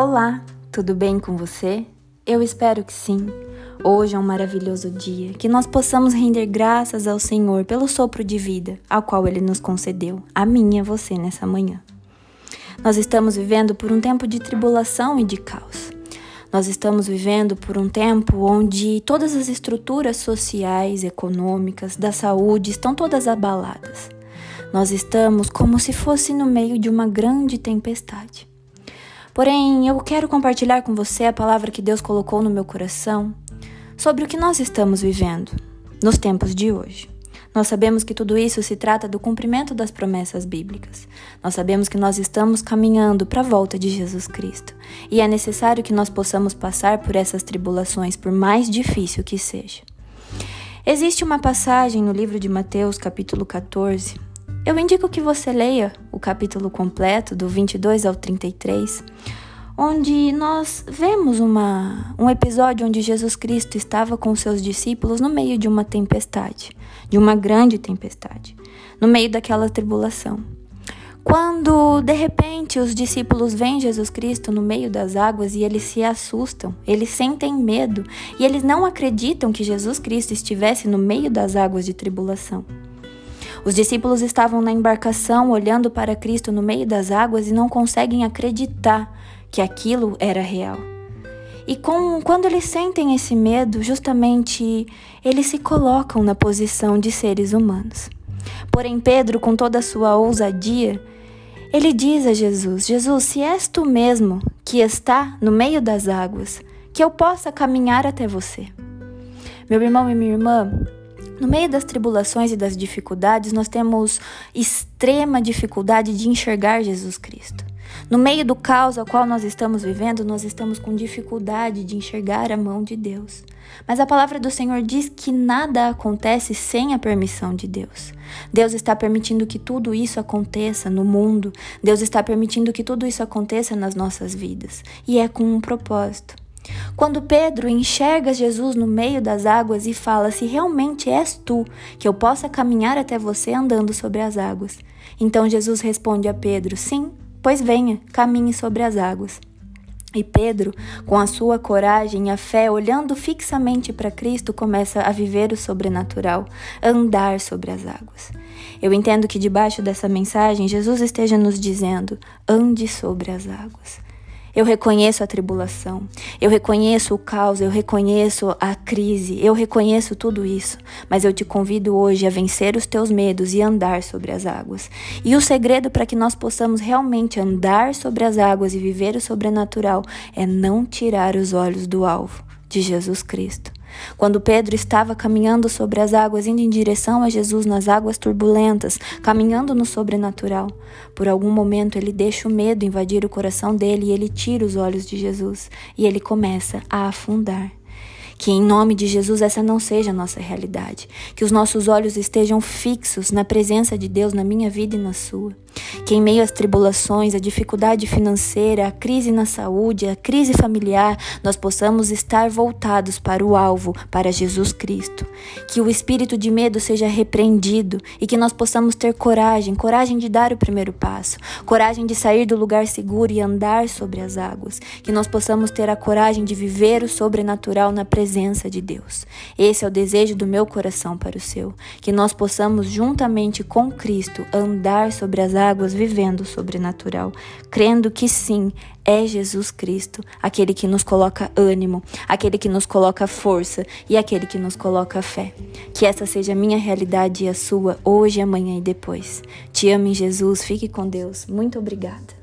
Olá, tudo bem com você? Eu espero que sim. Hoje é um maravilhoso dia, que nós possamos render graças ao Senhor pelo sopro de vida, ao qual Ele nos concedeu, a mim e você nessa manhã. Nós estamos vivendo por um tempo de tribulação e de caos. Nós estamos vivendo por um tempo onde todas as estruturas sociais, econômicas, da saúde estão todas abaladas. Nós estamos como se fosse no meio de uma grande tempestade. Porém, eu quero compartilhar com você a palavra que Deus colocou no meu coração sobre o que nós estamos vivendo nos tempos de hoje. Nós sabemos que tudo isso se trata do cumprimento das promessas bíblicas. Nós sabemos que nós estamos caminhando para a volta de Jesus Cristo. E é necessário que nós possamos passar por essas tribulações, por mais difícil que seja. Existe uma passagem no livro de Mateus, capítulo 14. Eu indico que você leia o capítulo completo, do 22 ao 33 onde nós vemos uma, um episódio onde Jesus Cristo estava com seus discípulos no meio de uma tempestade, de uma grande tempestade, no meio daquela tribulação. Quando de repente os discípulos veem Jesus Cristo no meio das águas e eles se assustam, eles sentem medo e eles não acreditam que Jesus Cristo estivesse no meio das águas de tribulação. Os discípulos estavam na embarcação olhando para Cristo no meio das águas e não conseguem acreditar que aquilo era real. E com, quando eles sentem esse medo, justamente eles se colocam na posição de seres humanos. Porém, Pedro, com toda a sua ousadia, ele diz a Jesus: Jesus, se és tu mesmo que está no meio das águas, que eu possa caminhar até você. Meu irmão e minha irmã, no meio das tribulações e das dificuldades, nós temos extrema dificuldade de enxergar Jesus Cristo. No meio do caos ao qual nós estamos vivendo, nós estamos com dificuldade de enxergar a mão de Deus. Mas a palavra do Senhor diz que nada acontece sem a permissão de Deus. Deus está permitindo que tudo isso aconteça no mundo. Deus está permitindo que tudo isso aconteça nas nossas vidas. E é com um propósito. Quando Pedro enxerga Jesus no meio das águas e fala: Se realmente és tu, que eu possa caminhar até você andando sobre as águas. Então Jesus responde a Pedro: Sim, Pois venha, caminhe sobre as águas. E Pedro, com a sua coragem e a fé, olhando fixamente para Cristo, começa a viver o sobrenatural, andar sobre as águas. Eu entendo que debaixo dessa mensagem Jesus esteja nos dizendo: ande sobre as águas. Eu reconheço a tribulação, eu reconheço o caos, eu reconheço a crise, eu reconheço tudo isso, mas eu te convido hoje a vencer os teus medos e andar sobre as águas. E o segredo para que nós possamos realmente andar sobre as águas e viver o sobrenatural é não tirar os olhos do alvo de Jesus Cristo. Quando Pedro estava caminhando sobre as águas, indo em direção a Jesus nas águas turbulentas, caminhando no sobrenatural, por algum momento ele deixa o medo invadir o coração dele e ele tira os olhos de Jesus e ele começa a afundar. Que em nome de Jesus essa não seja a nossa realidade. Que os nossos olhos estejam fixos na presença de Deus na minha vida e na sua. Que em meio às tribulações, à dificuldade financeira, à crise na saúde, à crise familiar, nós possamos estar voltados para o alvo, para Jesus Cristo. Que o espírito de medo seja repreendido e que nós possamos ter coragem, coragem de dar o primeiro passo, coragem de sair do lugar seguro e andar sobre as águas. Que nós possamos ter a coragem de viver o sobrenatural na presença de Deus. Esse é o desejo do meu coração para o seu. Que nós possamos, juntamente com Cristo, andar sobre as águas águas vivendo o sobrenatural, crendo que sim, é Jesus Cristo, aquele que nos coloca ânimo, aquele que nos coloca força e aquele que nos coloca fé. Que essa seja a minha realidade e a sua, hoje, amanhã e depois. Te amo em Jesus, fique com Deus. Muito obrigada.